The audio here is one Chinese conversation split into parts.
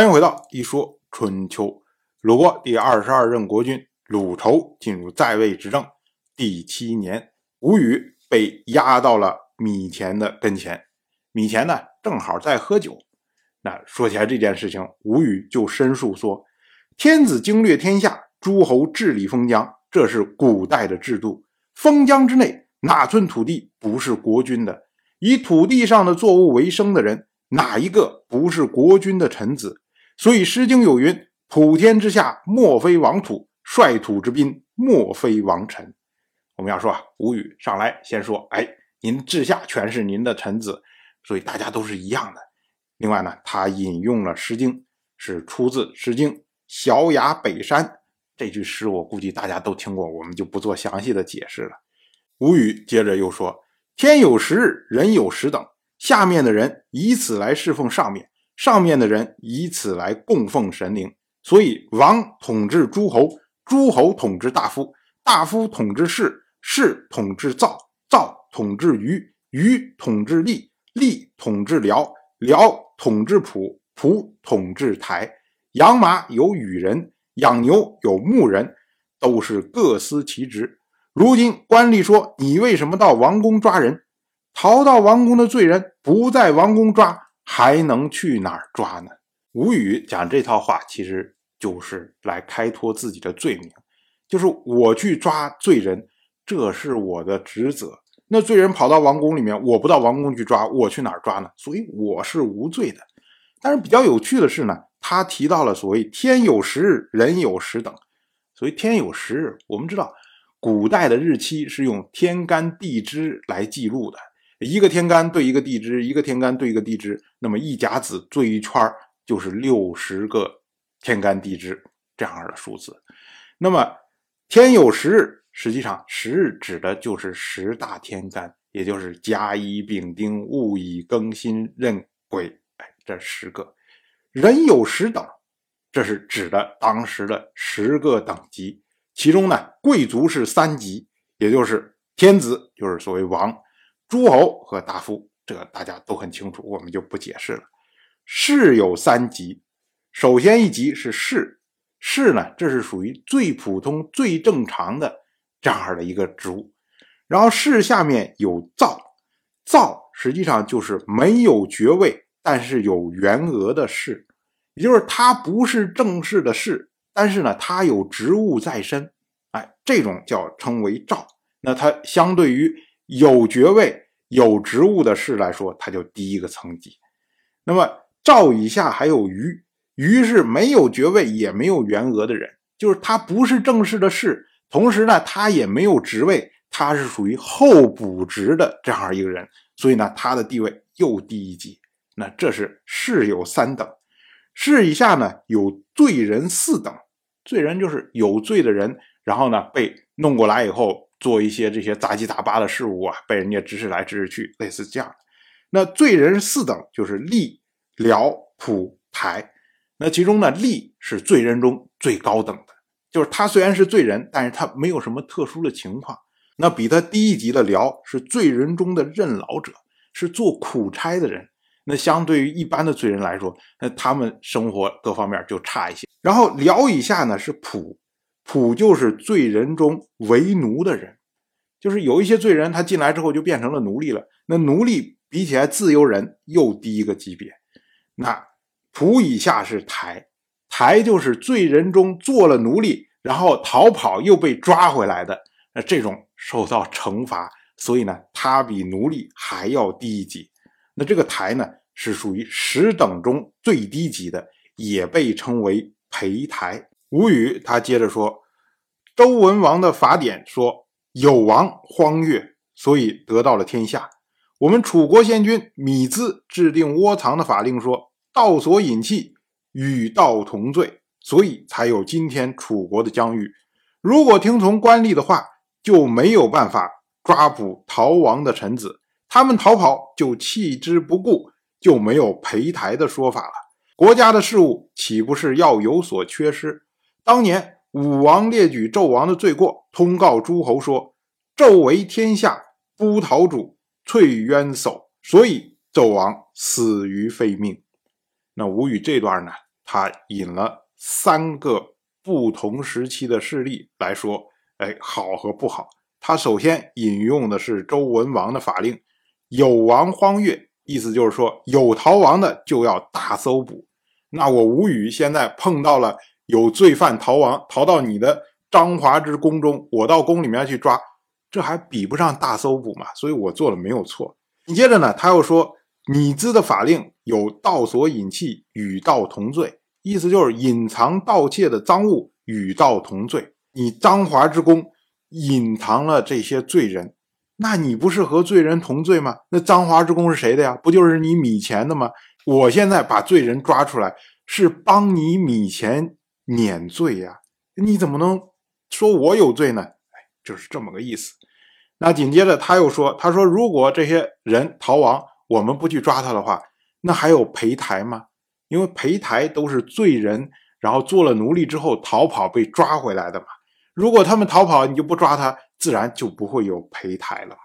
欢迎回到一说春秋。鲁国第二十二任国君鲁仇进入在位执政第七年，吴语被押到了米田的跟前。米田呢，正好在喝酒。那说起来这件事情，吴语就申述说：“天子经略天下，诸侯治理封疆，这是古代的制度。封疆之内，哪寸土地不是国君的？以土地上的作物为生的人，哪一个不是国君的臣子？所以《诗经》有云：‘普天之下，莫非王土；率土之滨，莫非王臣。’我们要说啊，吴语上来先说：‘哎，您治下全是您的臣子。’所以大家都是一样的。另外呢，他引用了《诗经》，是出自《诗经·小雅北山》这句诗，我估计大家都听过，我们就不做详细的解释了。吴语接着又说：“天有十日，人有十等，下面的人以此来侍奉上面，上面的人以此来供奉神灵。所以，王统治诸侯，诸侯统治大夫，大夫统治士，士统治灶，灶统治鱼，鱼统治吏。”吏统治辽，辽统治蒲，蒲统治台。养马有羽人，养牛有牧人，都是各司其职。如今官吏说：“你为什么到王宫抓人？逃到王宫的罪人不在王宫抓，还能去哪儿抓呢？”吴语讲这套话，其实就是来开脱自己的罪名，就是我去抓罪人，这是我的职责。那罪人跑到王宫里面，我不到王宫去抓，我去哪儿抓呢？所以我是无罪的。但是比较有趣的是呢，他提到了所谓“天有十日，人有十等”。所谓“天有十日”，我们知道古代的日期是用天干地支来记录的，一个天干对一个地支，一个天干对一个地支，那么一甲子对一圈就是六十个天干地支这样的数字。那么“天有十日”。实际上，十日指的就是十大天干，也就是甲乙丙丁戊乙庚辛壬癸，哎，这十个。人有十等，这是指的当时的十个等级。其中呢，贵族是三级，也就是天子，就是所谓王；诸侯和大夫，这个大家都很清楚，我们就不解释了。士有三级，首先一级是士，士呢，这是属于最普通、最正常的。这样的一个职务，然后士下面有灶，灶实际上就是没有爵位，但是有员额的士，也就是他不是正式的士，但是呢，他有职务在身，哎，这种叫称为赵。那他相对于有爵位、有职务的士来说，他就低一个层级。那么赵以下还有虞，虞是没有爵位也没有员额的人，就是他不是正式的士。同时呢，他也没有职位，他是属于候补职的这样一个人，所以呢，他的地位又低一级。那这是士有三等，士以下呢有罪人四等，罪人就是有罪的人，然后呢被弄过来以后做一些这些杂七杂八的事物啊，被人家指使来指使去，类似这样的。那罪人四等就是吏、僚、仆、台。那其中呢，吏是罪人中最高等的。就是他虽然是罪人，但是他没有什么特殊的情况。那比他低一级的僚是罪人中的任劳者，是做苦差的人。那相对于一般的罪人来说，那他们生活各方面就差一些。然后僚以下呢是仆，仆就是罪人中为奴的人，就是有一些罪人他进来之后就变成了奴隶了。那奴隶比起来自由人又低一个级别。那仆以下是台。台就是罪人中做了奴隶，然后逃跑又被抓回来的，那这种受到惩罚，所以呢，他比奴隶还要低一级。那这个台呢，是属于十等中最低级的，也被称为陪台。吴语他接着说，周文王的法典说有王荒越，所以得到了天下。我们楚国先君芈兹制定窝藏的法令说，道所引弃。与道同罪，所以才有今天楚国的疆域。如果听从官吏的话，就没有办法抓捕逃亡的臣子。他们逃跑就弃之不顾，就没有陪台的说法了。国家的事务岂不是要有所缺失？当年武王列举纣王的罪过，通告诸侯说：“纣为天下，不讨主，翠渊叟，所以纣王死于非命。”那吴语这段呢，他引了三个不同时期的事例来说，哎，好和不好。他首先引用的是周文王的法令，有王荒越，意思就是说有逃亡的就要大搜捕。那我吴语现在碰到了有罪犯逃亡，逃到你的张华之宫中，我到宫里面去抓，这还比不上大搜捕嘛？所以我做了没有错。紧接着呢，他又说米兹的法令有盗索隐器，与盗同罪，意思就是隐藏盗窃的赃物与盗同罪。你张华之宫。隐藏了这些罪人，那你不是和罪人同罪吗？那张华之功是谁的呀？不就是你米钱的吗？我现在把罪人抓出来，是帮你米钱免罪呀！你怎么能说我有罪呢？哎，就是这么个意思。那紧接着他又说：“他说如果这些人逃亡，我们不去抓他的话，那还有裴台吗？因为裴台都是罪人，然后做了奴隶之后逃跑被抓回来的嘛。”如果他们逃跑，你就不抓他，自然就不会有裴台了嘛。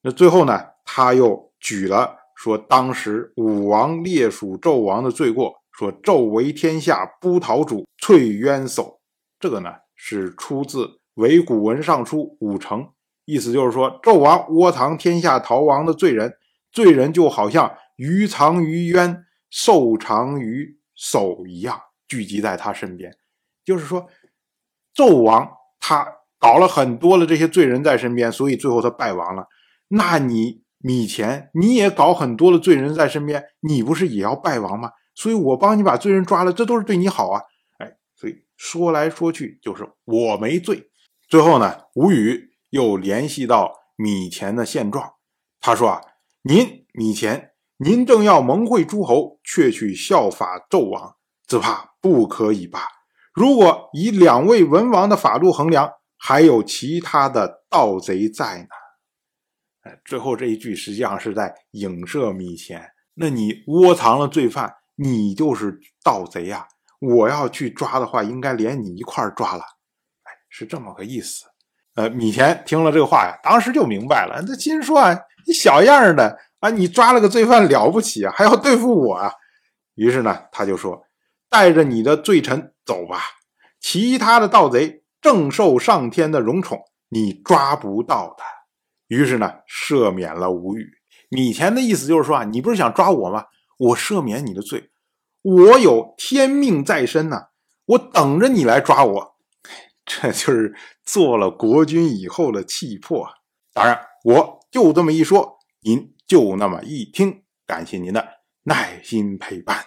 那最后呢，他又举了说当时武王列蜀纣王的罪过，说纣为天下不逃主，翠渊叟。这个呢是出自《伪古文尚书》五成，意思就是说纣王窝藏天下逃亡的罪人，罪人就好像鱼藏于渊，兽藏于叟一样，聚集在他身边，就是说。纣王他搞了很多的这些罪人在身边，所以最后他败亡了。那你米钱你也搞很多的罪人在身边，你不是也要败亡吗？所以我帮你把罪人抓了，这都是对你好啊！哎，所以说来说去就是我没罪。最后呢，吴语又联系到米钱的现状，他说啊，您米钱，您正要蒙会诸侯，却去效法纣王，只怕不可以吧。如果以两位文王的法度衡量，还有其他的盗贼在呢？哎，最后这一句实际上是在影射米钱。那你窝藏了罪犯，你就是盗贼呀！我要去抓的话，应该连你一块抓了。哎，是这么个意思。呃，米钱听了这个话呀，当时就明白了。那心说啊，你小样的啊，你抓了个罪犯了不起啊，还要对付我啊？于是呢，他就说。带着你的罪臣走吧，其他的盗贼正受上天的荣宠，你抓不到的。于是呢，赦免了吴语。米钱的意思就是说啊，你不是想抓我吗？我赦免你的罪，我有天命在身呐，我等着你来抓我。这就是做了国君以后的气魄。当然，我就这么一说，您就那么一听。感谢您的耐心陪伴。